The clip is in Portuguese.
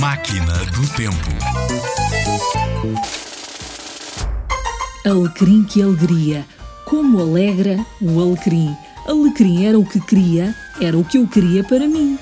Máquina do Tempo. Alecrim que alegria, como alegra o alecrim. Alecrim era o que queria, era o que eu queria para mim.